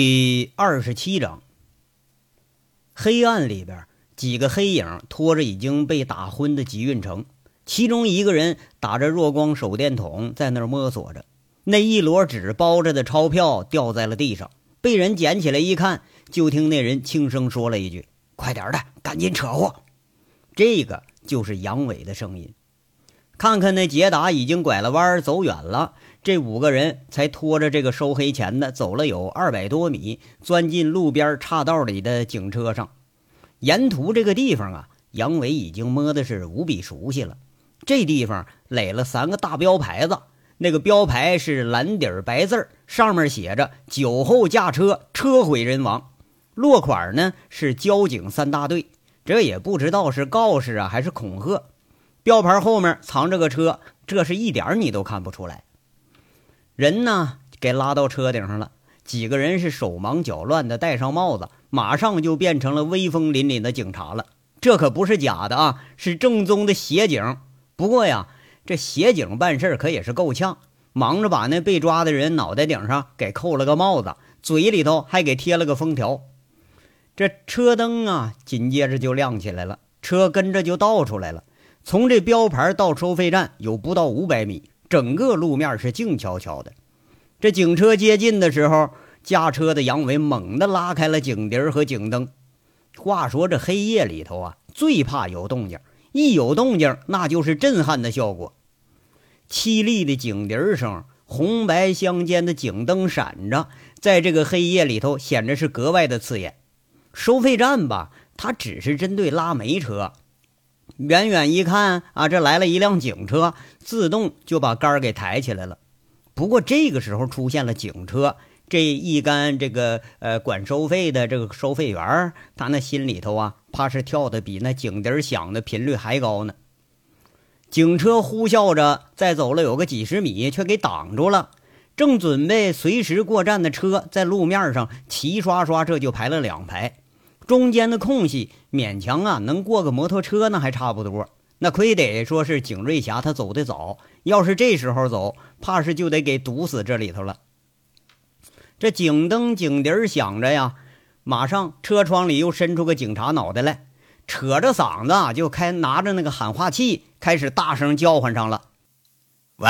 第二十七章，黑暗里边，几个黑影拖着已经被打昏的吉运成，其中一个人打着弱光手电筒在那儿摸索着，那一摞纸包着的钞票掉在了地上，被人捡起来一看，就听那人轻声说了一句：“快点的，赶紧扯货。”这个就是杨伟的声音。看看那捷达已经拐了弯走远了。这五个人才拖着这个收黑钱的走了有二百多米，钻进路边岔道里的警车上。沿途这个地方啊，杨伟已经摸的是无比熟悉了。这地方垒了三个大标牌子，那个标牌是蓝底白字上面写着“酒后驾车，车毁人亡”。落款呢是交警三大队，这也不知道是告示啊还是恐吓。标牌后面藏着个车，这是一点你都看不出来。人呢，给拉到车顶上了。几个人是手忙脚乱的，戴上帽子，马上就变成了威风凛凛的警察了。这可不是假的啊，是正宗的协警。不过呀，这协警办事可也是够呛，忙着把那被抓的人脑袋顶上给扣了个帽子，嘴里头还给贴了个封条。这车灯啊，紧接着就亮起来了，车跟着就倒出来了。从这标牌到收费站有不到五百米。整个路面是静悄悄的。这警车接近的时候，驾车的杨伟猛地拉开了警笛和警灯。话说这黑夜里头啊，最怕有动静，一有动静那就是震撼的效果。凄厉的警笛声，红白相间的警灯闪着，在这个黑夜里头显得是格外的刺眼。收费站吧，它只是针对拉煤车。远远一看啊，这来了一辆警车，自动就把杆儿给抬起来了。不过这个时候出现了警车，这一干这个呃管收费的这个收费员，他那心里头啊，怕是跳的比那警笛响的频率还高呢。警车呼啸着再走了有个几十米，却给挡住了。正准备随时过站的车，在路面上齐刷刷这就排了两排。中间的空隙勉强啊能过个摩托车呢，还差不多。那亏得说是景瑞霞他走的早，要是这时候走，怕是就得给堵死这里头了。这警灯警笛响着呀，马上车窗里又伸出个警察脑袋来，扯着嗓子就开拿着那个喊话器，开始大声叫唤上了：“喂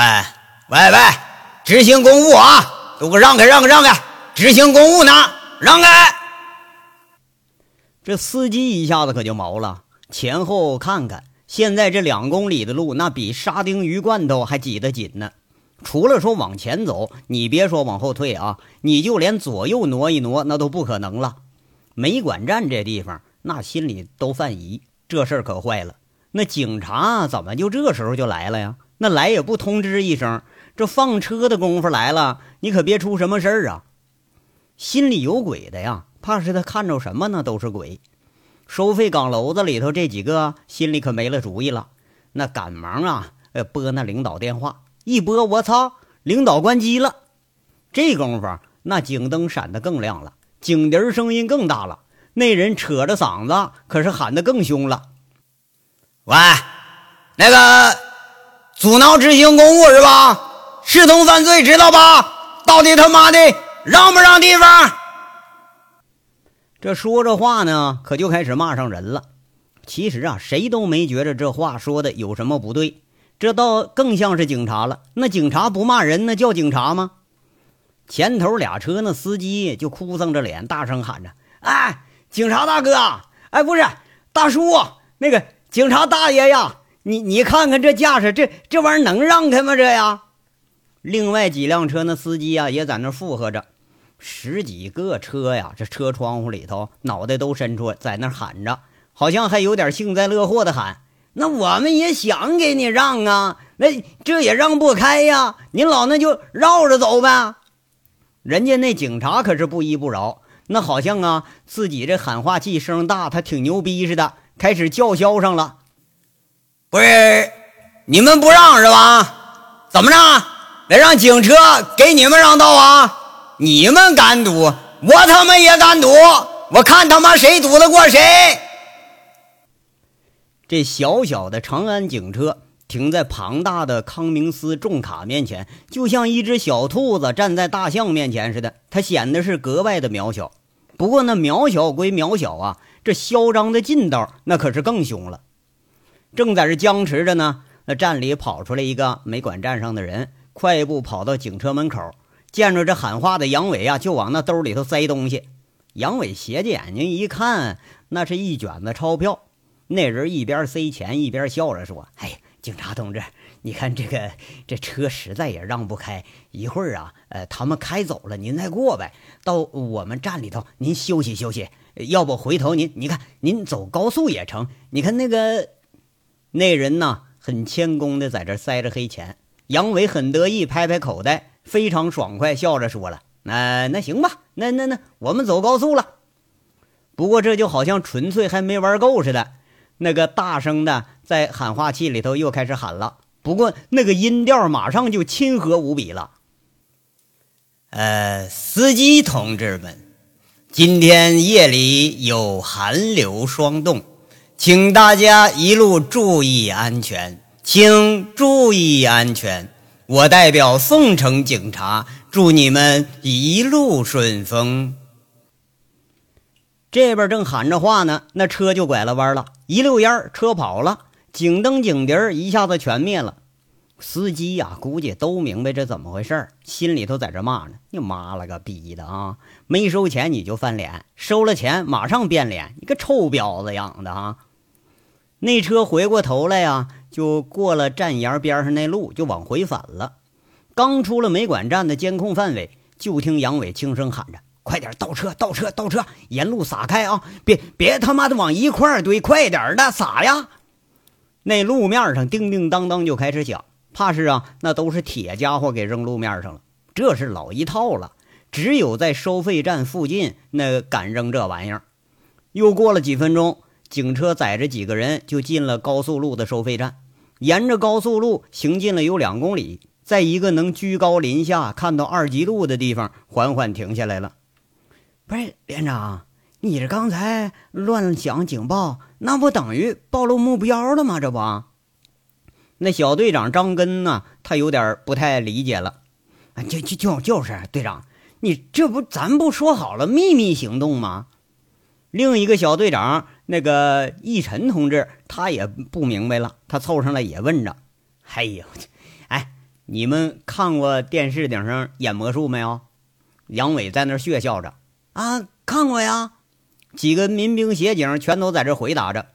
喂喂，执行公务啊，都给我让开让开让开，执行公务呢，让开！”这司机一下子可就毛了，前后看看，现在这两公里的路，那比沙丁鱼罐头还挤得紧呢。除了说往前走，你别说往后退啊，你就连左右挪一挪，那都不可能了。煤管站这地方，那心里都犯疑，这事儿可坏了。那警察怎么就这时候就来了呀？那来也不通知一声，这放车的功夫来了，你可别出什么事儿啊！心里有鬼的呀。怕是他看着什么呢？都是鬼。收费岗楼子里头这几个心里可没了主意了，那赶忙啊，呃，拨那领导电话。一拨，我操，领导关机了。这功夫，那警灯闪得更亮了，警笛声音更大了。那人扯着嗓子，可是喊得更凶了：“喂，那个阻挠执行公务是吧？视同犯罪，知道吧？到底他妈的让不让地方？”这说着话呢，可就开始骂上人了。其实啊，谁都没觉着这话说的有什么不对，这倒更像是警察了。那警察不骂人，那叫警察吗？前头俩车那司机就哭丧着脸，大声喊着：“哎，警察大哥！哎，不是大叔，那个警察大爷呀，你你看看这架势，这这玩意儿能让开吗？这呀！”另外几辆车那司机啊，也在那附和着。十几个车呀，这车窗户里头，脑袋都伸出，在那喊着，好像还有点幸灾乐祸的喊：“那我们也想给你让啊，那这也让不开呀，您老那就绕着走呗。”人家那警察可是不依不饶，那好像啊，自己这喊话器声大，他挺牛逼似的，开始叫嚣上了：“不是你们不让是吧？怎么着，得让警车给你们让道啊？”你们敢赌，我他妈也敢赌！我看他妈谁赌得过谁！这小小的长安警车停在庞大的康明斯重卡面前，就像一只小兔子站在大象面前似的，它显得是格外的渺小。不过那渺小归渺小啊，这嚣张的劲道那可是更凶了。正在这僵持着呢，那站里跑出来一个没管站上的人，快步跑到警车门口，见着这喊话的杨伟啊，就往那兜里头塞东西。杨伟斜着眼睛一看，那是一卷子钞票。那人一边塞钱一边笑着说：“哎。”警察同志，你看这个这车实在也让不开，一会儿啊，呃，他们开走了，您再过呗，到我们站里头您休息休息，要不回头您你看您走高速也成。你看那个那人呢，很谦恭的在这塞着黑钱。杨伟很得意，拍拍口袋，非常爽快，笑着说了：“那那行吧，那那那我们走高速了。不过这就好像纯粹还没玩够似的。”那个大声的在喊话器里头又开始喊了，不过那个音调马上就亲和无比了。呃，司机同志们，今天夜里有寒流霜冻，请大家一路注意安全，请注意安全。我代表凤城警察，祝你们一路顺风。这边正喊着话呢，那车就拐了弯了，一溜烟车跑了，警灯警笛一下子全灭了。司机呀，估计都明白这怎么回事心里头在这骂呢：“你妈了个逼的啊！没收钱你就翻脸，收了钱马上变脸，你个臭婊子养的啊！”那车回过头来呀，就过了站沿边上那路，就往回返了。刚出了煤管站的监控范围，就听杨伟轻声喊着。快点倒车，倒车，倒车！沿路撒开啊！别别他妈的往一块堆，快点的撒呀！那路面上叮叮当当就开始响，怕是啊，那都是铁家伙给扔路面上了。这是老一套了，只有在收费站附近那敢扔这玩意儿。又过了几分钟，警车载着几个人就进了高速路的收费站，沿着高速路行进了有两公里，在一个能居高临下看到二级路的地方缓缓停下来了。不是连长，你这刚才乱响警报，那不等于暴露目标了吗？这不，那小队长张根呢？他有点不太理解了。啊就就就就是队长，你这不咱不说好了秘密行动吗？另一个小队长那个义晨同志，他也不明白了，他凑上来也问着：“哎呦，哎，你们看过电视顶上演魔术没有？”杨伟在那血笑着。啊，看过呀，几个民兵协警全都在这回答着。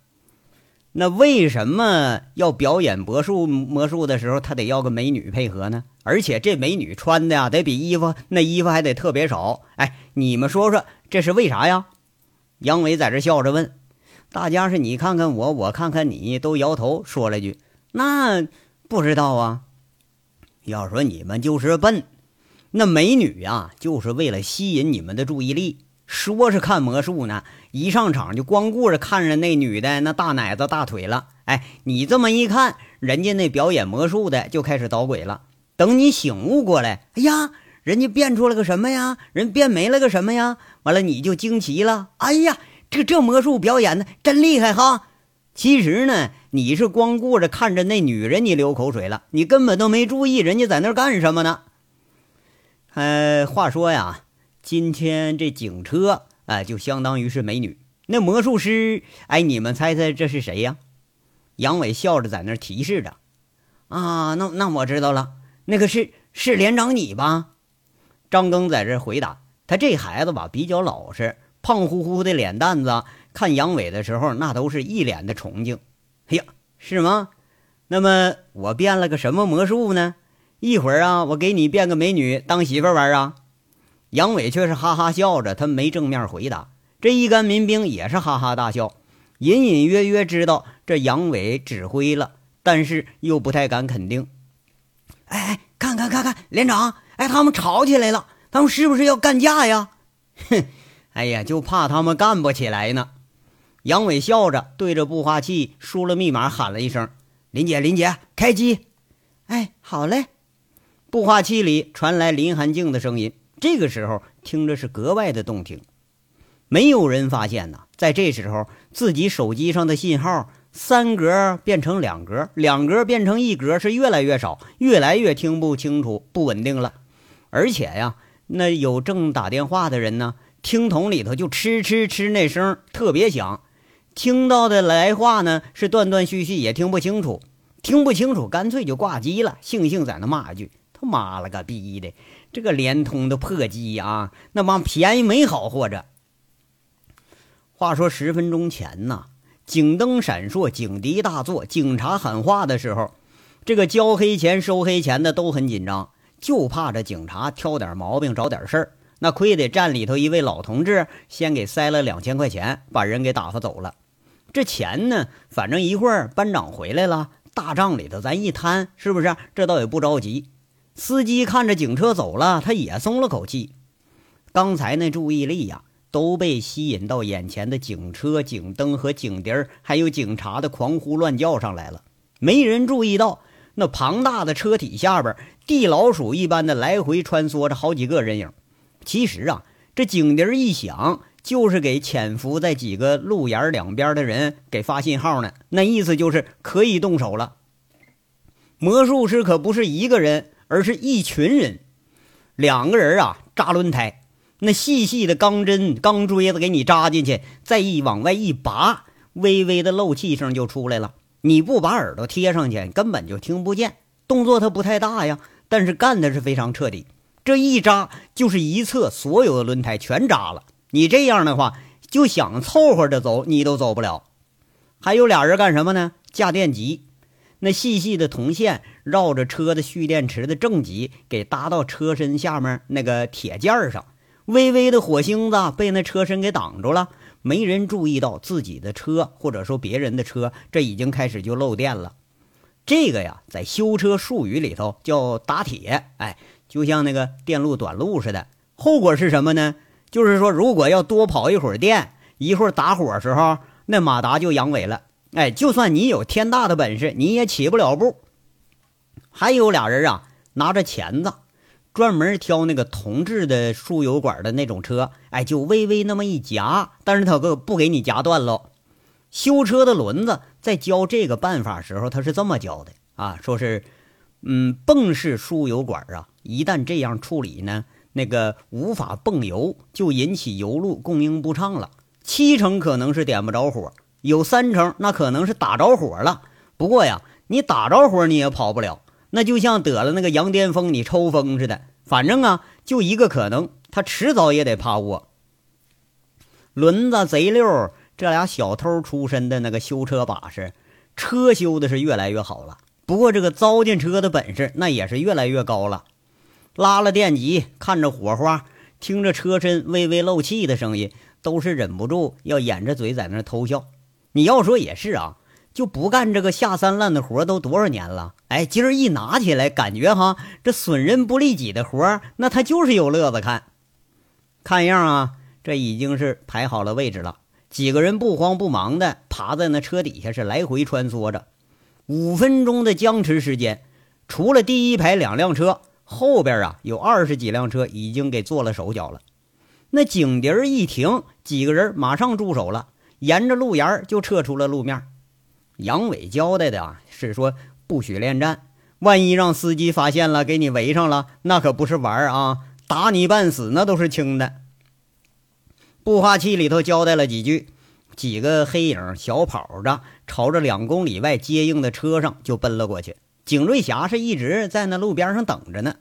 那为什么要表演魔术魔术的时候，他得要个美女配合呢？而且这美女穿的呀，得比衣服那衣服还得特别少。哎，你们说说这是为啥呀？杨伟在这笑着问，大家是你看看我，我看看你，都摇头说了句：“那不知道啊。”要说你们就是笨。那美女呀，就是为了吸引你们的注意力。说是看魔术呢，一上场就光顾着看着那女的那大奶子、大腿了。哎，你这么一看，人家那表演魔术的就开始捣鬼了。等你醒悟过来，哎呀，人家变出了个什么呀？人变没了个什么呀？完了你就惊奇了。哎呀，这这魔术表演的真厉害哈！其实呢，你是光顾着看着那女人，你流口水了，你根本都没注意人家在那干什么呢。呃，话说呀，今天这警车哎，就相当于是美女。那魔术师，哎，你们猜猜这是谁呀？杨伟笑着在那提示着。啊，那那我知道了，那个是是连长你吧？张庚在这回答。他这孩子吧比较老实，胖乎乎的脸蛋子，看杨伟的时候那都是一脸的崇敬。哎呀，是吗？那么我变了个什么魔术呢？一会儿啊，我给你变个美女当媳妇玩啊！杨伟却是哈哈笑着，他没正面回答。这一干民兵也是哈哈大笑，隐隐约约知道这杨伟指挥了，但是又不太敢肯定。哎哎，看看看看，连长，哎，他们吵起来了，他们是不是要干架呀？哼，哎呀，就怕他们干不起来呢。杨伟笑着对着步话器输了密码，喊了一声：“林姐，林姐，开机。”哎，好嘞。步话器里传来林寒静的声音，这个时候听着是格外的动听。没有人发现呐，在这时候自己手机上的信号三格变成两格，两格变成一格，是越来越少，越来越听不清楚，不稳定了。而且呀，那有正打电话的人呢，听筒里头就哧哧哧那声特别响，听到的来话呢是断断续续，也听不清楚。听不清楚，干脆就挂机了，悻悻在那骂一句：“他妈了个逼的，这个联通的破机啊，那帮便宜没好货着。”话说十分钟前呢。警灯闪烁，警笛大作，警察喊话的时候，这个交黑钱、收黑钱的都很紧张，就怕这警察挑点毛病，找点事儿。那亏得站里头一位老同志先给塞了两千块钱，把人给打发走了。这钱呢，反正一会儿班长回来了，大帐里头咱一摊，是不是？这倒也不着急。司机看着警车走了，他也松了口气。刚才那注意力呀。都被吸引到眼前的警车、警灯和警笛儿，还有警察的狂呼乱叫上来了。没人注意到那庞大的车体下边，地老鼠一般的来回穿梭着好几个人影。其实啊，这警笛一响，就是给潜伏在几个路沿两边的人给发信号呢。那意思就是可以动手了。魔术师可不是一个人，而是一群人，两个人啊扎轮胎。那细细的钢针、钢锥子给你扎进去，再一往外一拔，微微的漏气声就出来了。你不把耳朵贴上去，根本就听不见。动作它不太大呀，但是干的是非常彻底。这一扎就是一侧所有的轮胎全扎了。你这样的话，就想凑合着走，你都走不了。还有俩人干什么呢？架电极，那细细的铜线绕着车的蓄电池的正极，给搭到车身下面那个铁件上。微微的火星子被那车身给挡住了，没人注意到自己的车，或者说别人的车，这已经开始就漏电了。这个呀，在修车术语里头叫打铁，哎，就像那个电路短路似的。后果是什么呢？就是说，如果要多跑一会儿电，一会儿打火时候，那马达就阳痿了。哎，就算你有天大的本事，你也起不了步。还有俩人啊，拿着钳子。专门挑那个铜制的输油管的那种车，哎，就微微那么一夹，但是他可不给你夹断喽。修车的轮子在教这个办法时候，他是这么教的啊，说是，嗯，泵式输油管啊，一旦这样处理呢，那个无法泵油，就引起油路供应不畅了。七成可能是点不着火，有三成那可能是打着火了。不过呀，你打着火你也跑不了。那就像得了那个羊癫疯，你抽风似的。反正啊，就一个可能，他迟早也得趴窝。轮子贼溜，这俩小偷出身的那个修车把式，车修的是越来越好了。不过这个糟践车的本事，那也是越来越高了。拉了电极，看着火花，听着车身微微漏气的声音，都是忍不住要掩着嘴在那偷笑。你要说也是啊。就不干这个下三滥的活都多少年了？哎，今儿一拿起来，感觉哈，这损人不利己的活那他就是有乐子看。看样啊，这已经是排好了位置了。几个人不慌不忙的爬在那车底下是来回穿梭着。五分钟的僵持时间，除了第一排两辆车，后边啊有二十几辆车已经给做了手脚了。那警笛一停，几个人马上住手了，沿着路沿就撤出了路面。杨伟交代的啊，是说不许恋战，万一让司机发现了，给你围上了，那可不是玩啊，打你半死那都是轻的。步话器里头交代了几句，几个黑影小跑着，朝着两公里外接应的车上就奔了过去。景瑞霞是一直在那路边上等着呢。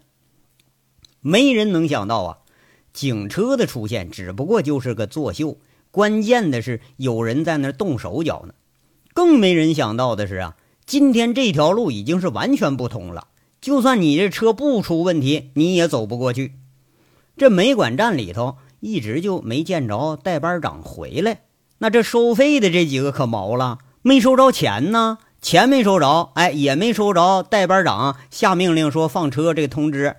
没人能想到啊，警车的出现只不过就是个作秀，关键的是有人在那动手脚呢。更没人想到的是啊，今天这条路已经是完全不通了。就算你这车不出问题，你也走不过去。这煤管站里头一直就没见着代班长回来。那这收费的这几个可毛了，没收着钱呢，钱没收着，哎，也没收着代班长下命令说放车这个通知。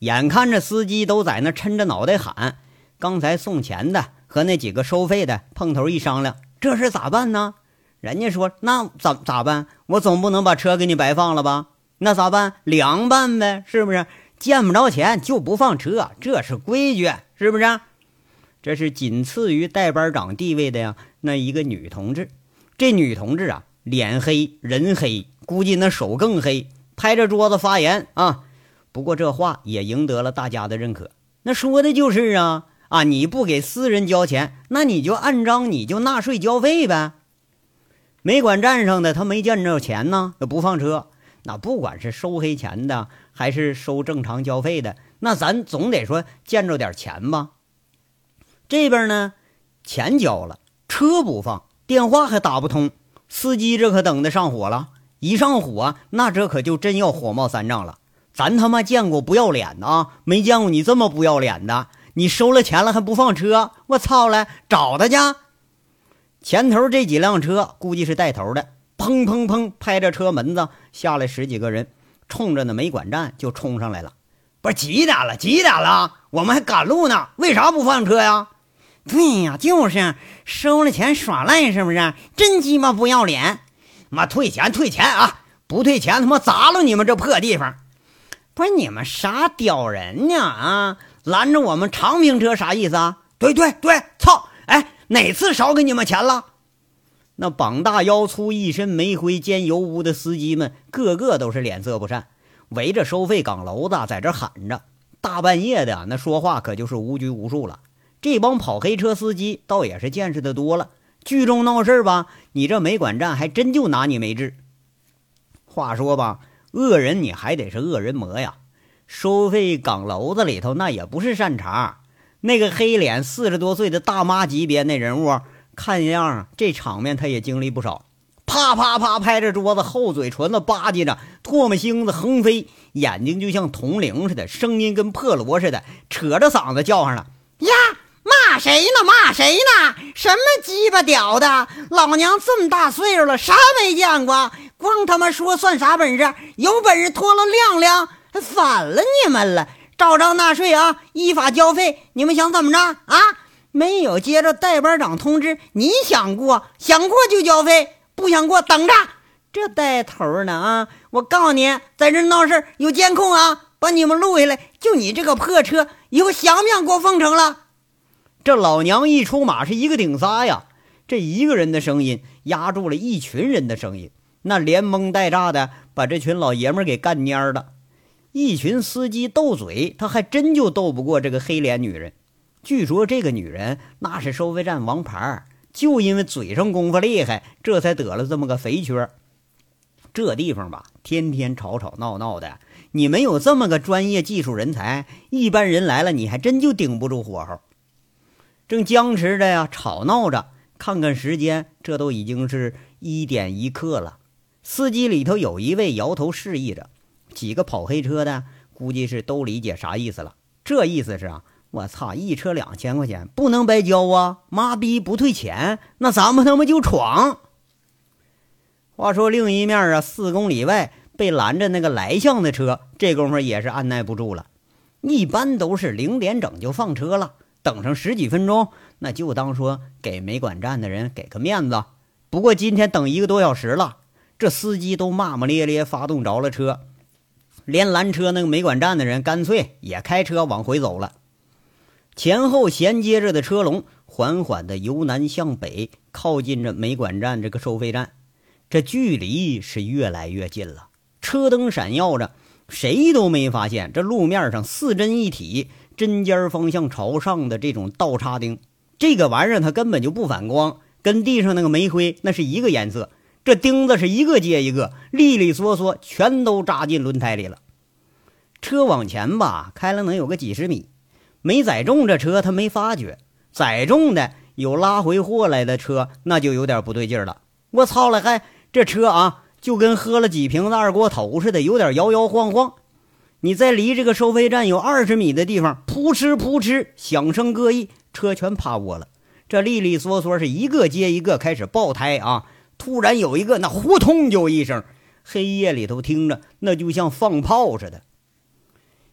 眼看着司机都在那抻着脑袋喊，刚才送钱的和那几个收费的碰头一商量，这事咋办呢？人家说：“那咋咋办？我总不能把车给你白放了吧？那咋办？凉办呗，是不是？见不着钱就不放车，这是规矩，是不是？这是仅次于代班长地位的呀，那一个女同志。这女同志啊，脸黑人黑，估计那手更黑，拍着桌子发言啊。不过这话也赢得了大家的认可。那说的就是啊啊！你不给私人交钱，那你就按章，你就纳税交费呗。煤管站上的他没见着钱呢，不放车。那不管是收黑钱的，还是收正常交费的，那咱总得说见着点钱吧。这边呢，钱交了，车不放，电话还打不通，司机这可等的上火了。一上火，那这可就真要火冒三丈了。咱他妈见过不要脸的啊，没见过你这么不要脸的。你收了钱了还不放车？我操了，找他去！前头这几辆车估计是带头的，砰砰砰拍着车门子下来十几个人，冲着那煤管站就冲上来了。不是几点了？几点了？我们还赶路呢，为啥不放车呀？对呀，就是收了钱耍赖，是不是？真鸡巴不要脸！妈，退钱退钱啊！不退钱，他妈砸了你们这破地方！不是你们啥屌人呢？啊，拦着我们长平车啥意思啊？对对对，操！哎，哪次少给你们钱了？那膀大腰粗、一身煤灰兼油污的司机们，个个都是脸色不善，围着收费岗楼子在这喊着。大半夜的，那说话可就是无拘无束了。这帮跑黑车司机倒也是见识的多了，聚众闹事吧，你这煤管站还真就拿你没治。话说吧。恶人你还得是恶人磨呀！收费岗楼子里头那也不是善茬。那个黑脸四十多岁的大妈级别那人物，看样这场面他也经历不少。啪啪啪拍着桌子，厚嘴唇子吧唧着，唾沫星子横飞，眼睛就像铜铃似的，声音跟破锣似的，扯着嗓子叫上了：“呀，谁呢？骂谁呢？什么鸡巴屌的！老娘这么大岁数了，啥没见过？”光他妈说算啥本事？有本事脱了亮亮，还反了你们了！照章纳税啊，依法交费。你们想怎么着啊？没有接着代班长通知，你想过想过就交费，不想过等着。这带头呢啊！我告诉你，在这闹事有监控啊，把你们录下来。就你这个破车，以后想不想过凤城了？这老娘一出马是一个顶仨呀！这一个人的声音压住了一群人的声音。那连蒙带炸的把这群老爷们给干蔫了，一群司机斗嘴，他还真就斗不过这个黑脸女人。据说这个女人那是收费站王牌，就因为嘴上功夫厉害，这才得了这么个肥缺。这地方吧，天天吵吵闹闹的，你没有这么个专业技术人才，一般人来了你还真就顶不住火候。正僵持着呀，吵闹着，看看时间，这都已经是一点一刻了。司机里头有一位摇头示意着，几个跑黑车的估计是都理解啥意思了。这意思是啊，我操，一车两千块钱不能白交啊！妈逼不退钱，那咱们他妈就闯。话说另一面啊，四公里外被拦着那个来向的车，这功夫也是按耐不住了。一般都是零点整就放车了，等上十几分钟，那就当说给煤管站的人给个面子。不过今天等一个多小时了。这司机都骂骂咧咧，发动着了车，连拦车那个煤管站的人干脆也开车往回走了。前后衔接着的车龙缓缓地由南向北靠近着煤管站这个收费站，这距离是越来越近了。车灯闪耀着，谁都没发现这路面上四针一体、针尖方向朝上的这种倒插钉，这个玩意儿它根本就不反光，跟地上那个煤灰那是一个颜色。这钉子是一个接一个，利利索索，全都扎进轮胎里了。车往前吧，开了能有个几十米，没载重这车他没发觉，载重的有拉回货来的车，那就有点不对劲了。我操了，还这车啊，就跟喝了几瓶子二锅头似的，有点摇摇晃晃。你在离这个收费站有二十米的地方，扑哧扑哧响声各异，车全趴窝了。这利利索索是一个接一个开始爆胎啊！突然有一个，那呼通就一声，黑夜里头听着，那就像放炮似的。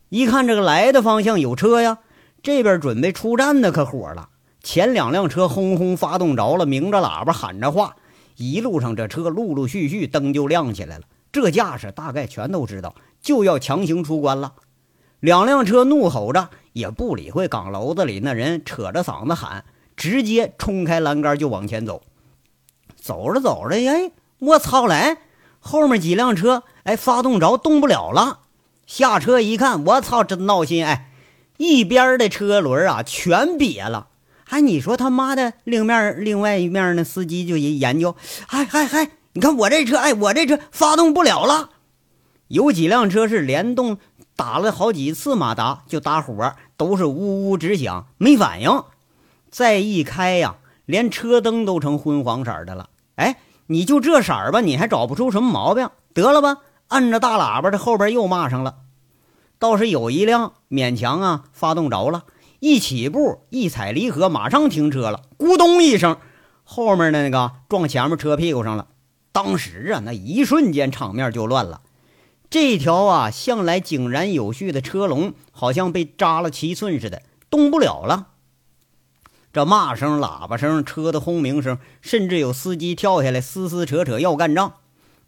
一看这个来的方向有车呀，这边准备出站的可火了。前两辆车轰轰发动着了，鸣着喇叭喊着话，一路上这车陆陆续续灯就亮起来了。这架势大概全都知道，就要强行出关了。两辆车怒吼着，也不理会岗楼子里那人扯着嗓子喊，直接冲开栏杆就往前走。走着走着，哎，我操嘞！后面几辆车，哎，发动着动不了了。下车一看，我操，真闹心！哎，一边的车轮啊全瘪了。哎，你说他妈的，另面另外一面那司机就研究，嗨嗨嗨，你看我这车，哎，我这车发动不了了。有几辆车是连动打了好几次马达就打火，都是呜呜直响，没反应。再一开呀，连车灯都成昏黄色的了。哎，你就这色儿吧，你还找不出什么毛病？得了吧，按着大喇叭，这后边又骂上了。倒是有一辆勉强啊，发动着了。一起步，一踩离合，马上停车了。咕咚一声，后面的那个撞前面车屁股上了。当时啊，那一瞬间场面就乱了。这条啊向来井然有序的车龙，好像被扎了七寸似的，动不了了。这骂声、喇叭声、车的轰鸣声，甚至有司机跳下来撕撕扯扯要干仗。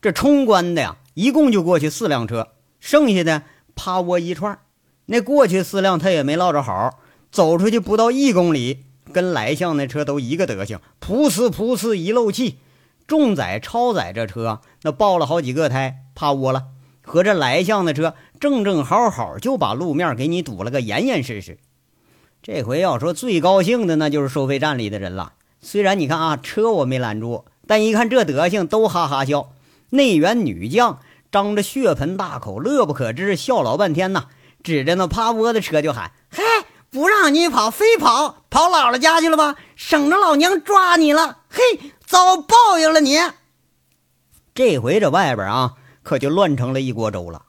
这冲关的呀，一共就过去四辆车，剩下的趴窝一串。那过去四辆他也没落着好。走出去不到一公里，跟来向那车都一个德行，噗呲噗呲一漏气，重载超载这车那爆了好几个胎，趴窝了。和这来向的车正正好好就把路面给你堵了个严严实实。这回要说最高兴的，那就是收费站里的人了。虽然你看啊，车我没拦住，但一看这德行，都哈哈笑。内园女将张着血盆大口，乐不可支，笑老半天呐，指着那趴窝的车就喊：“嘿！”不让你跑，非跑跑姥姥家去了吧？省着老娘抓你了！嘿，遭报应了你！这回这外边啊，可就乱成了一锅粥了。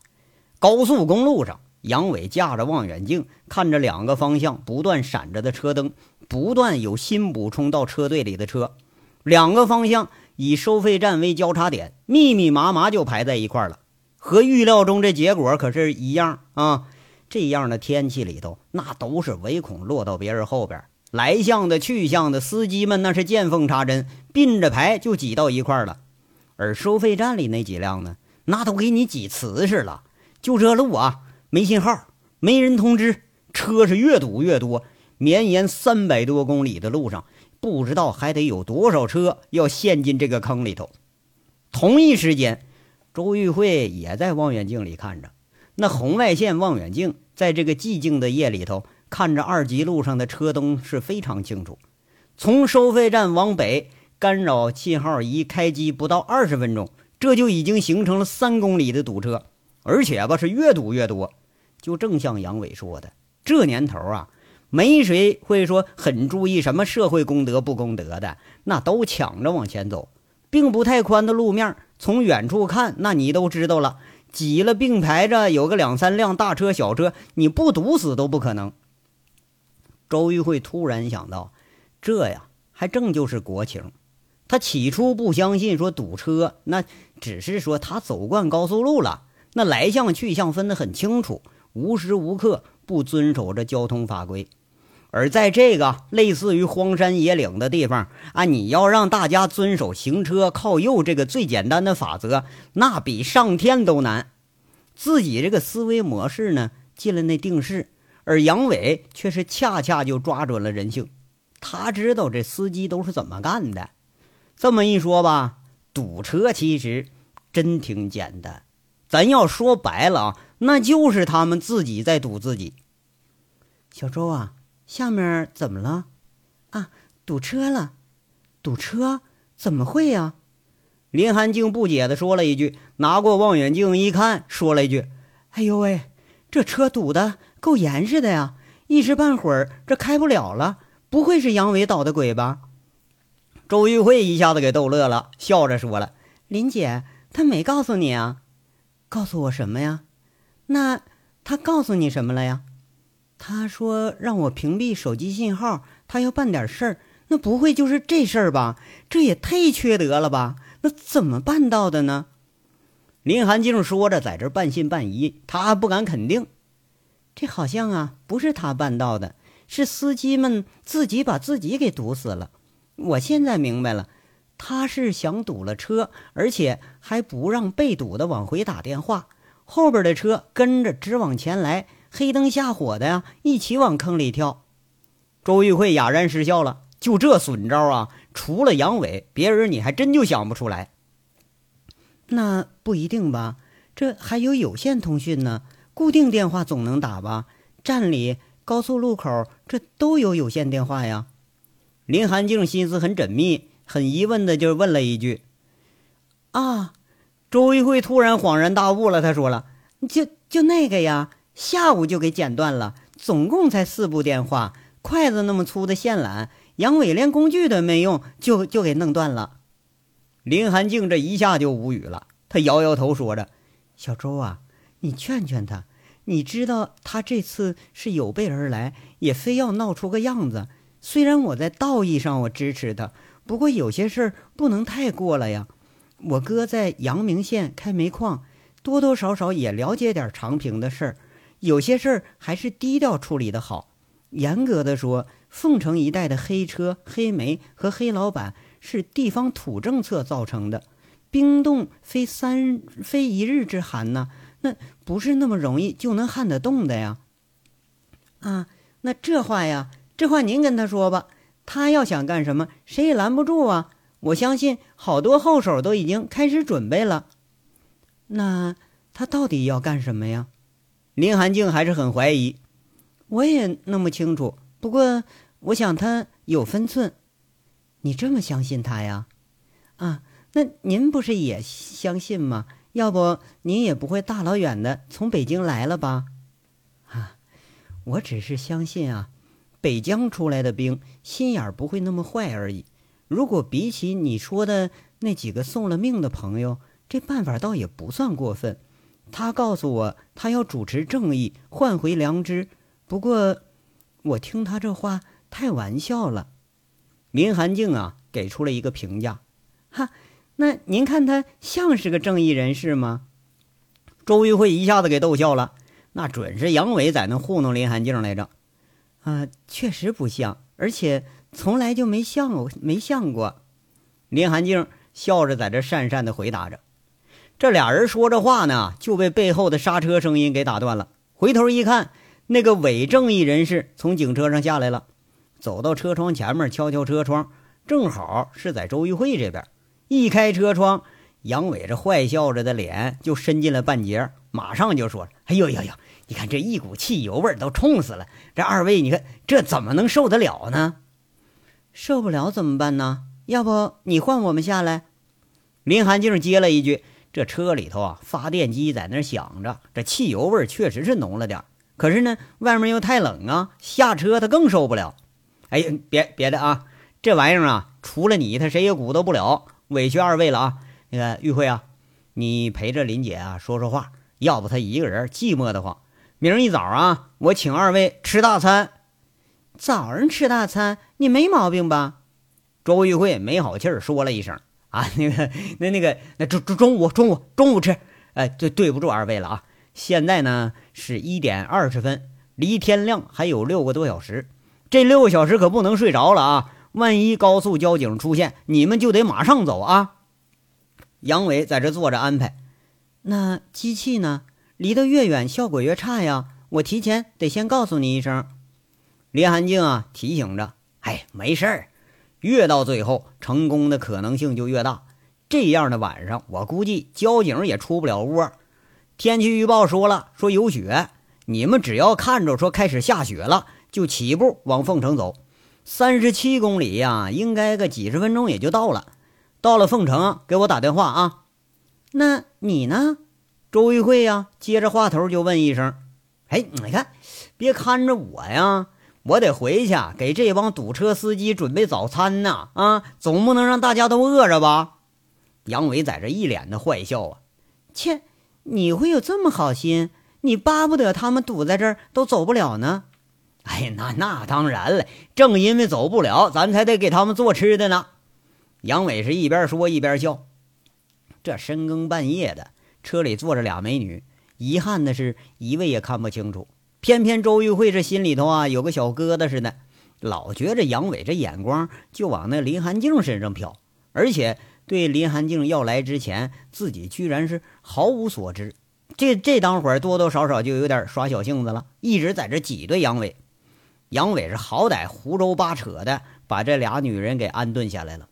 高速公路上，杨伟架着望远镜，看着两个方向不断闪着的车灯，不断有新补充到车队里的车。两个方向以收费站为交叉点，密密麻麻就排在一块了。和预料中这结果可是一样啊。这样的天气里头，那都是唯恐落到别人后边。来向的、去向的司机们，那是见缝插针，并着排就挤到一块了。而收费站里那几辆呢，那都给你挤瓷实了。就这路啊，没信号，没人通知，车是越堵越多。绵延三百多公里的路上，不知道还得有多少车要陷进这个坑里头。同一时间，周玉慧也在望远镜里看着。那红外线望远镜在这个寂静的夜里头，看着二级路上的车灯是非常清楚。从收费站往北，干扰信号仪开机不到二十分钟，这就已经形成了三公里的堵车，而且吧是越堵越多。就正像杨伟说的，这年头啊，没谁会说很注意什么社会公德不公德的，那都抢着往前走。并不太宽的路面，从远处看，那你都知道了。挤了并排着有个两三辆大车小车，你不堵死都不可能。周玉慧突然想到，这呀还正就是国情。他起初不相信说堵车，那只是说他走惯高速路了，那来向去向分得很清楚，无时无刻不遵守着交通法规。而在这个类似于荒山野岭的地方啊，你要让大家遵守行车靠右这个最简单的法则，那比上天都难。自己这个思维模式呢，进了那定式，而杨伟却是恰恰就抓准了人性。他知道这司机都是怎么干的。这么一说吧，堵车其实真挺简单。咱要说白了啊，那就是他们自己在堵自己。小周啊。下面怎么了？啊，堵车了！堵车？怎么会呀？林寒静不解地说了一句，拿过望远镜一看，说了一句：“哎呦喂，这车堵得够严实的呀！一时半会儿这开不了了，不会是杨伟捣的鬼吧？”周玉慧一下子给逗乐了，笑着说了：“林姐，他没告诉你啊？告诉我什么呀？那他告诉你什么了呀？”他说让我屏蔽手机信号，他要办点事儿，那不会就是这事儿吧？这也太缺德了吧？那怎么办到的呢？林寒静说着，在这半信半疑，他不敢肯定。这好像啊，不是他办到的，是司机们自己把自己给堵死了。我现在明白了，他是想堵了车，而且还不让被堵的往回打电话，后边的车跟着直往前来。黑灯瞎火的呀，一起往坑里跳。周玉慧哑然失笑了。就这损招啊，除了杨伟，别人你还真就想不出来。那不一定吧？这还有有线通讯呢，固定电话总能打吧？站里、高速路口这都有有线电话呀。林寒静心思很缜密，很疑问的就问了一句：“啊？”周玉慧突然恍然大悟了，他说了：“就就那个呀，下午就给剪断了，总共才四部电话，筷子那么粗的线缆，杨伟连工具都没用，就就给弄断了。”林寒静这一下就无语了，他摇摇头说着：“小周啊，你劝劝他，你知道他这次是有备而来，也非要闹出个样子。虽然我在道义上我支持他，不过有些事儿不能太过了呀。”我哥在阳明县开煤矿，多多少少也了解点长平的事儿，有些事儿还是低调处理的好。严格的说，凤城一带的黑车、黑煤和黑老板是地方土政策造成的，冰冻非三非一日之寒呐，那不是那么容易就能撼得动的呀。啊，那这话呀，这话您跟他说吧，他要想干什么，谁也拦不住啊。我相信好多后手都已经开始准备了。那他到底要干什么呀？林寒静还是很怀疑。我也弄不清楚。不过我想他有分寸。你这么相信他呀？啊，那您不是也相信吗？要不您也不会大老远的从北京来了吧？啊，我只是相信啊，北疆出来的兵心眼儿不会那么坏而已。如果比起你说的那几个送了命的朋友，这办法倒也不算过分。他告诉我，他要主持正义，换回良知。不过，我听他这话太玩笑了。林寒静啊，给出了一个评价。哈，那您看他像是个正义人士吗？周玉慧一下子给逗笑了。那准是杨伟在那糊弄林寒静来着。啊，确实不像，而且。从来就没像过，没像过。林寒静笑着在这讪讪的回答着。这俩人说着话呢，就被背后的刹车声音给打断了。回头一看，那个伪正义人士从警车上下来了，走到车窗前面，敲敲车窗，正好是在周玉慧这边。一开车窗，杨伟这坏笑着的脸就伸进了半截，马上就说：“哎呦呦呦，你看这一股汽油味都冲死了！这二位，你看这怎么能受得了呢？”受不了怎么办呢？要不你换我们下来？林寒静接了一句：“这车里头啊，发电机在那响着，这汽油味确实是浓了点可是呢，外面又太冷啊，下车他更受不了。哎呀，别别的啊，这玩意儿啊，除了你，他谁也鼓捣不了。委屈二位了啊！那个玉慧啊，你陪着林姐啊说说话，要不她一个人寂寞的慌。明儿一早啊，我请二位吃大餐。”早上吃大餐，你没毛病吧？周玉慧没好气儿说了一声：“啊，那个，那那个，那中中中午中午中午吃。哎，对，对不住二位了啊！现在呢是一点二十分，离天亮还有六个多小时，这六个小时可不能睡着了啊！万一高速交警出现，你们就得马上走啊！”杨伟在这坐着安排。那机器呢？离得越远，效果越差呀！我提前得先告诉你一声。林寒静啊，提醒着：“哎，没事儿，越到最后，成功的可能性就越大。这样的晚上，我估计交警也出不了窝。天气预报说了，说有雪，你们只要看着说开始下雪了，就起步往凤城走。三十七公里呀，应该个几十分钟也就到了。到了凤城，给我打电话啊。那你呢？”周玉慧呀，接着话头就问一声：“哎，你看，别看着我呀。”我得回去给这帮堵车司机准备早餐呢！啊，总不能让大家都饿着吧？杨伟在这一脸的坏笑啊！切，你会有这么好心？你巴不得他们堵在这儿都走不了呢？哎呀，那那当然了，正因为走不了，咱才得给他们做吃的呢。杨伟是一边说一边笑。这深更半夜的，车里坐着俩美女，遗憾的是一位也看不清楚。偏偏周玉慧这心里头啊有个小疙瘩似的，老觉着杨伟这眼光就往那林寒静身上瞟，而且对林寒静要来之前，自己居然是毫无所知。这这当会儿多多少少就有点耍小性子了，一直在这挤兑杨伟。杨伟是好歹胡诌八扯的把这俩女人给安顿下来了。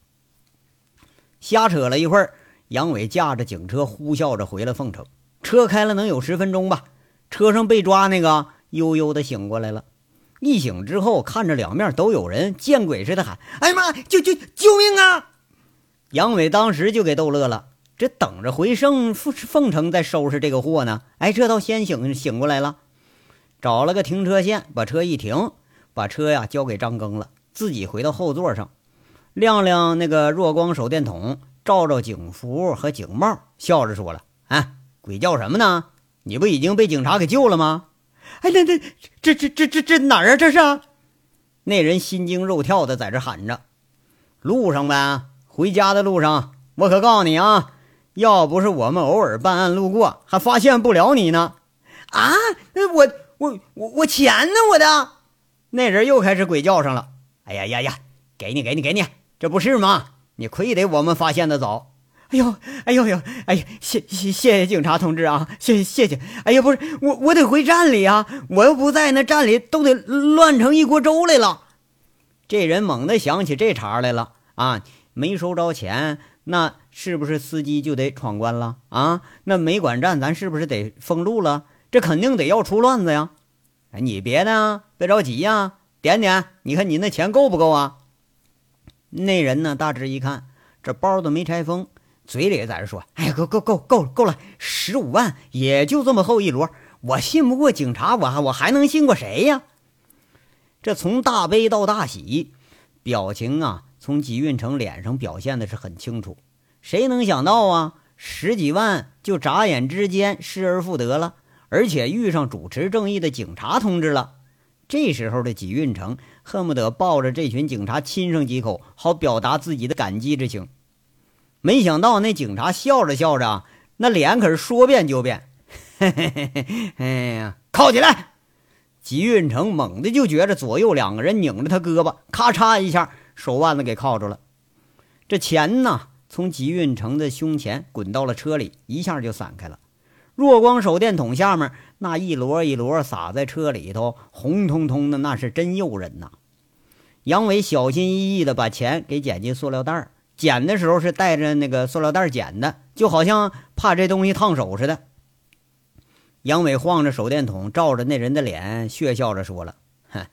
瞎扯了一会儿，杨伟驾着警车呼啸着回了凤城。车开了能有十分钟吧，车上被抓那个悠悠的醒过来了。一醒之后，看着两面都有人，见鬼似的喊：“哎呀妈，救救救命啊！”杨伟当时就给逗乐了。这等着回圣凤凤城再收拾这个货呢。哎，这倒先醒醒过来了，找了个停车线，把车一停，把车呀交给张庚了，自己回到后座上，亮亮那个弱光手电筒，照照警服和警帽，笑着说了：“啊，鬼叫什么呢？你不已经被警察给救了吗？”哎，那那这这这这这哪儿啊？这是？那人心惊肉跳的在这喊着：“路上呗，回家的路上。我可告诉你啊，要不是我们偶尔办案路过，还发现不了你呢。”啊，那我我我我钱呢？我的那人又开始鬼叫上了。哎呀呀呀，给你给你给你，这不是吗？你亏得我们发现的早。哎呦，哎呦呦，哎呀，谢谢谢谢警察同志啊，谢谢谢谢。哎呀，不是我，我得回站里啊，我要不在那站里，都得乱成一锅粥来了。这人猛地想起这茬来了啊，没收着钱，那是不是司机就得闯关了啊？那没管站，咱是不是得封路了？这肯定得要出乱子呀！哎，你别的别着急呀，点点，你看你那钱够不够啊？那人呢，大致一看，这包都没拆封。嘴里在这说：“哎呀，够够够够够了，十五万也就这么厚一摞，我信不过警察，我还我还能信过谁呀？”这从大悲到大喜，表情啊，从吉运成脸上表现的是很清楚。谁能想到啊，十几万就眨眼之间失而复得了，而且遇上主持正义的警察同志了。这时候的吉运成恨不得抱着这群警察亲上几口，好表达自己的感激之情。没想到那警察笑着笑着，那脸可是说变就变。嘿嘿嘿嘿，哎呀，铐起来！吉运成猛地就觉着左右两个人拧着他胳膊，咔嚓一下，手腕子给铐住了。这钱呢，从吉运成的胸前滚到了车里，一下就散开了。弱光手电筒下面那一摞一摞撒在车里头，红彤彤的，那是真诱人呐。杨伟小心翼翼地把钱给捡进塑料袋儿。捡的时候是带着那个塑料袋捡的，就好像怕这东西烫手似的。杨伟晃着手电筒，照着那人的脸，血笑着说了：“哼，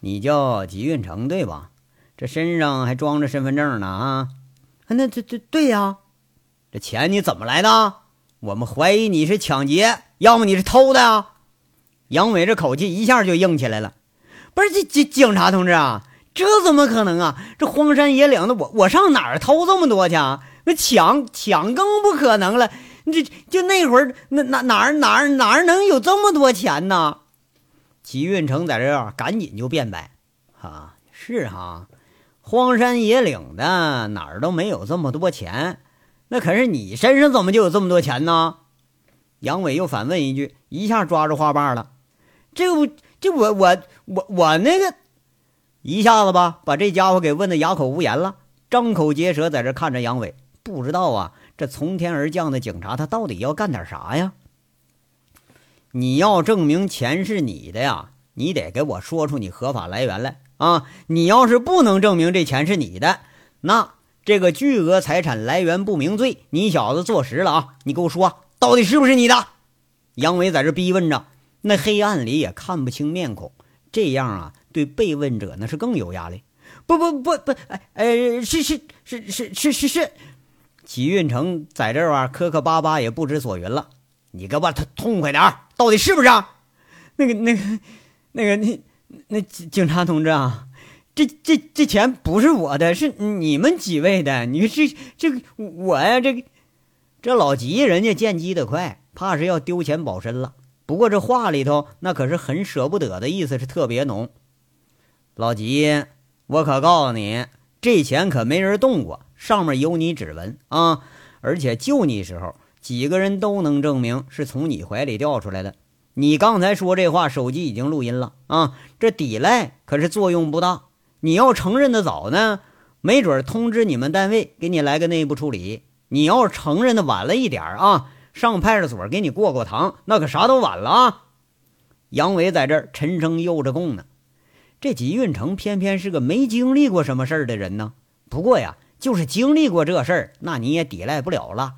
你叫吉运成对吧？这身上还装着身份证呢啊？那这这对呀。这钱你怎么来的？我们怀疑你是抢劫，要么你是偷的啊。”杨伟这口气一下就硬起来了：“不是警警警察同志啊！”这怎么可能啊！这荒山野岭的，我我上哪儿偷这么多去？那抢抢更不可能了。这就那会儿，那哪哪儿哪儿哪儿能有这么多钱呢？齐运成在这儿赶紧就辩白：“哈，是哈，荒山野岭的哪儿都没有这么多钱。那可是你身上怎么就有这么多钱呢？”杨伟又反问一句，一下抓住话把了：“这不，这我我我我那个。”一下子吧，把这家伙给问得哑口无言了，张口结舌，在这看着杨伟，不知道啊，这从天而降的警察他到底要干点啥呀？你要证明钱是你的呀，你得给我说出你合法来源来啊！你要是不能证明这钱是你的，那这个巨额财产来源不明罪，你小子坐实了啊！你给我说，到底是不是你的？杨伟在这逼问着，那黑暗里也看不清面孔，这样啊。对被问者那是更有压力，不不不不，哎哎，是是是是是是是，齐运成在这儿，磕磕巴巴也不知所云了。你给我他痛快点儿，到底是不是？那个那个那个那那警察同志啊，这这这钱不是我的，是你们几位的。你这这个我呀，这个这老吉人家见机的快，怕是要丢钱保身了。不过这话里头那可是很舍不得的意思，是特别浓。老吉，我可告诉你，这钱可没人动过，上面有你指纹啊！而且救你时候，几个人都能证明是从你怀里掉出来的。你刚才说这话，手机已经录音了啊！这抵赖可是作用不大。你要承认的早呢，没准通知你们单位给你来个内部处理；你要承认的晚了一点啊，上派出所给你过过堂，那可啥都晚了啊！杨伟在这儿沉声又着供呢。这吉运成偏偏是个没经历过什么事儿的人呢。不过呀，就是经历过这事儿，那你也抵赖不了了。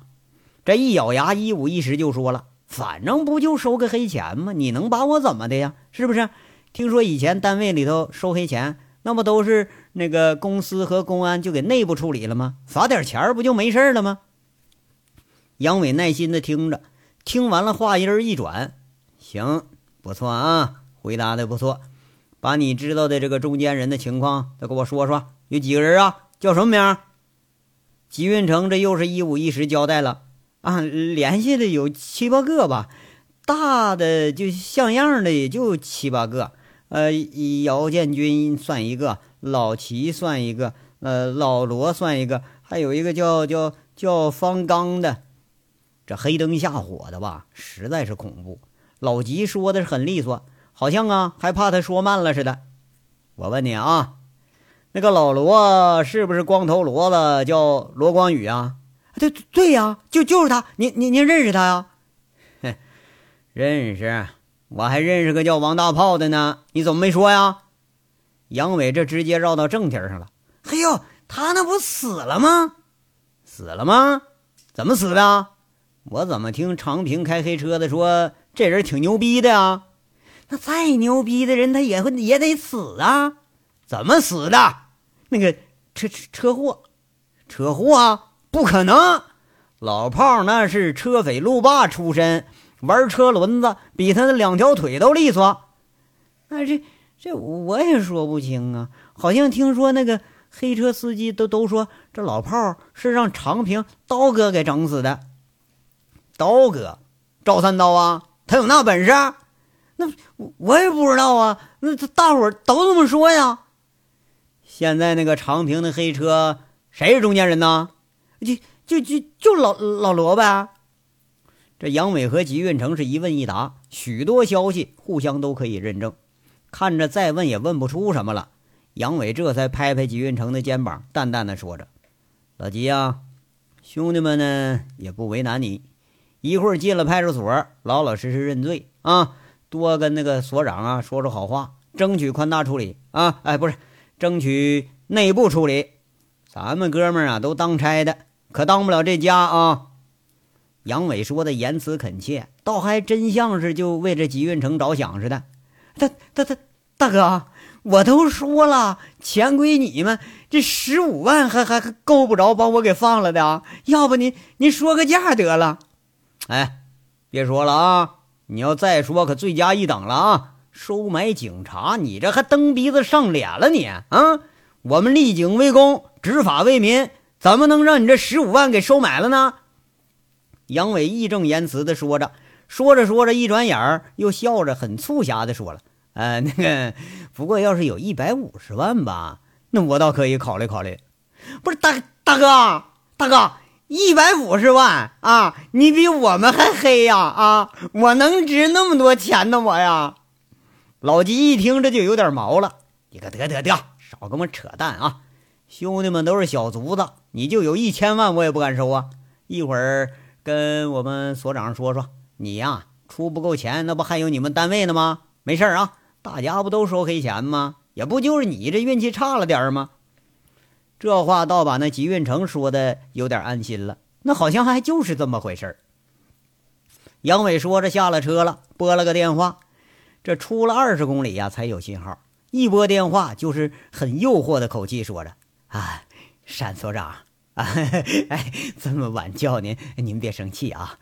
这一咬牙，一五一十就说了：“反正不就收个黑钱吗？你能把我怎么的呀？是不是？听说以前单位里头收黑钱，那不都是那个公司和公安就给内部处理了吗？罚点钱不就没事了吗？”杨伟耐心的听着，听完了，话音一转：“行，不错啊，回答的不错。把你知道的这个中间人的情况再给我说说，有几个人啊？叫什么名？”吉运成这又是一五一十交代了。啊，联系的有七八个吧，大的就像样的也就七八个。呃，姚建军算一个，老齐算一个，呃，老罗算一个，还有一个叫叫叫方刚的。这黑灯瞎火的吧，实在是恐怖。老吉说的是很利索，好像啊还怕他说慢了似的。我问你啊，那个老罗是不是光头骡子？叫罗光宇啊？对对呀，就就是他，您您您认识他呀？哼，认识，我还认识个叫王大炮的呢。你怎么没说呀？杨伟这直接绕到正题上了。嘿呦，他那不死了吗？死了吗？怎么死的？我怎么听长平开黑车的说这人挺牛逼的呀？那再牛逼的人他也会也得死啊？怎么死的？那个车车车祸，车祸啊？不可能，老炮那是车匪路霸出身，玩车轮子比他的两条腿都利索。那这这我也说不清啊，好像听说那个黑车司机都都说这老炮是让长平刀哥给整死的。刀哥，赵三刀啊，他有那本事？那我也不知道啊，那大伙都这么说呀。现在那个长平的黑车谁是中间人呢？就就就就老老罗呗。这杨伟和吉运成是一问一答，许多消息互相都可以认证。看着再问也问不出什么了，杨伟这才拍拍吉运成的肩膀，淡淡的说着：“老吉呀，兄弟们呢也不为难你，一会儿进了派出所，老老实实认罪啊，多跟那个所长啊说说好话，争取宽大处理啊。哎，不是，争取内部处理。咱们哥们儿啊都当差的。”可当不了这家啊！杨伟说的言辞恳切，倒还真像是就为这集运城着想似的。他他他，大哥，我都说了，钱归你们，这十五万还还够不着把我给放了的！要不您您说个价得了？哎，别说了啊！你要再说，可罪加一等了啊！收买警察，你这还蹬鼻子上脸了你啊！我们立警为公，执法为民。怎么能让你这十五万给收买了呢？杨伟义正言辞的说着，说着说着，一转眼又笑着，很促狭的说了：“呃，那个，不过要是有一百五十万吧，那我倒可以考虑考虑。不是大大哥，大哥，一百五十万啊，你比我们还黑呀啊！我能值那么多钱呢？我呀！”老吉一听这就有点毛了，你可得得得，少跟我扯淡啊！兄弟们都是小卒子，你就有一千万，我也不敢收啊！一会儿跟我们所长说说，你呀出不够钱，那不还有你们单位呢吗？没事啊，大家不都收黑钱吗？也不就是你这运气差了点吗？这话倒把那吉运成说的有点安心了，那好像还就是这么回事杨伟说着下了车了，拨了个电话，这出了二十公里呀才有信号，一拨电话就是很诱惑的口气说着。啊，单所长啊，哎，这么晚叫您，您别生气啊。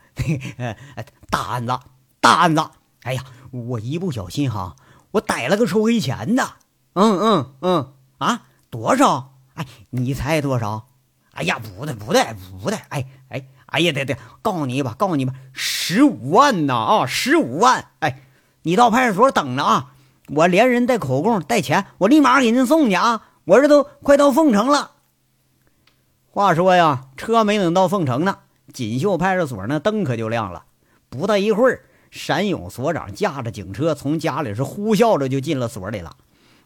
呃，大案子，大案子！哎呀，我一不小心哈，我逮了个收黑钱的。嗯嗯嗯，啊，多少？哎，你猜多少？哎呀，不对不对不对，哎哎哎呀，对对，告诉你吧，告诉你吧，十五万呐啊，十五万！哎，你到派出所等着啊，我连人带口供带钱，我立马给您送去啊。我这都快到凤城了。话说呀，车没等到凤城呢，锦绣派出所那灯可就亮了。不大一会儿，山勇所长驾着警车从家里是呼啸着就进了所里了，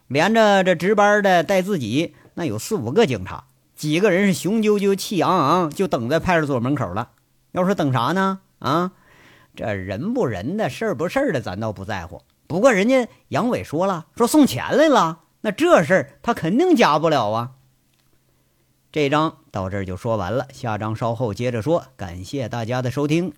连着这值班的带自己，那有四五个警察，几个人是雄赳赳气昂昂，就等在派出所门口了。要说等啥呢？啊，这人不人的事儿不事儿的，咱倒不在乎。不过人家杨伟说了，说送钱来了。那这事儿他肯定假不了啊！这章到这儿就说完了，下章稍后接着说。感谢大家的收听。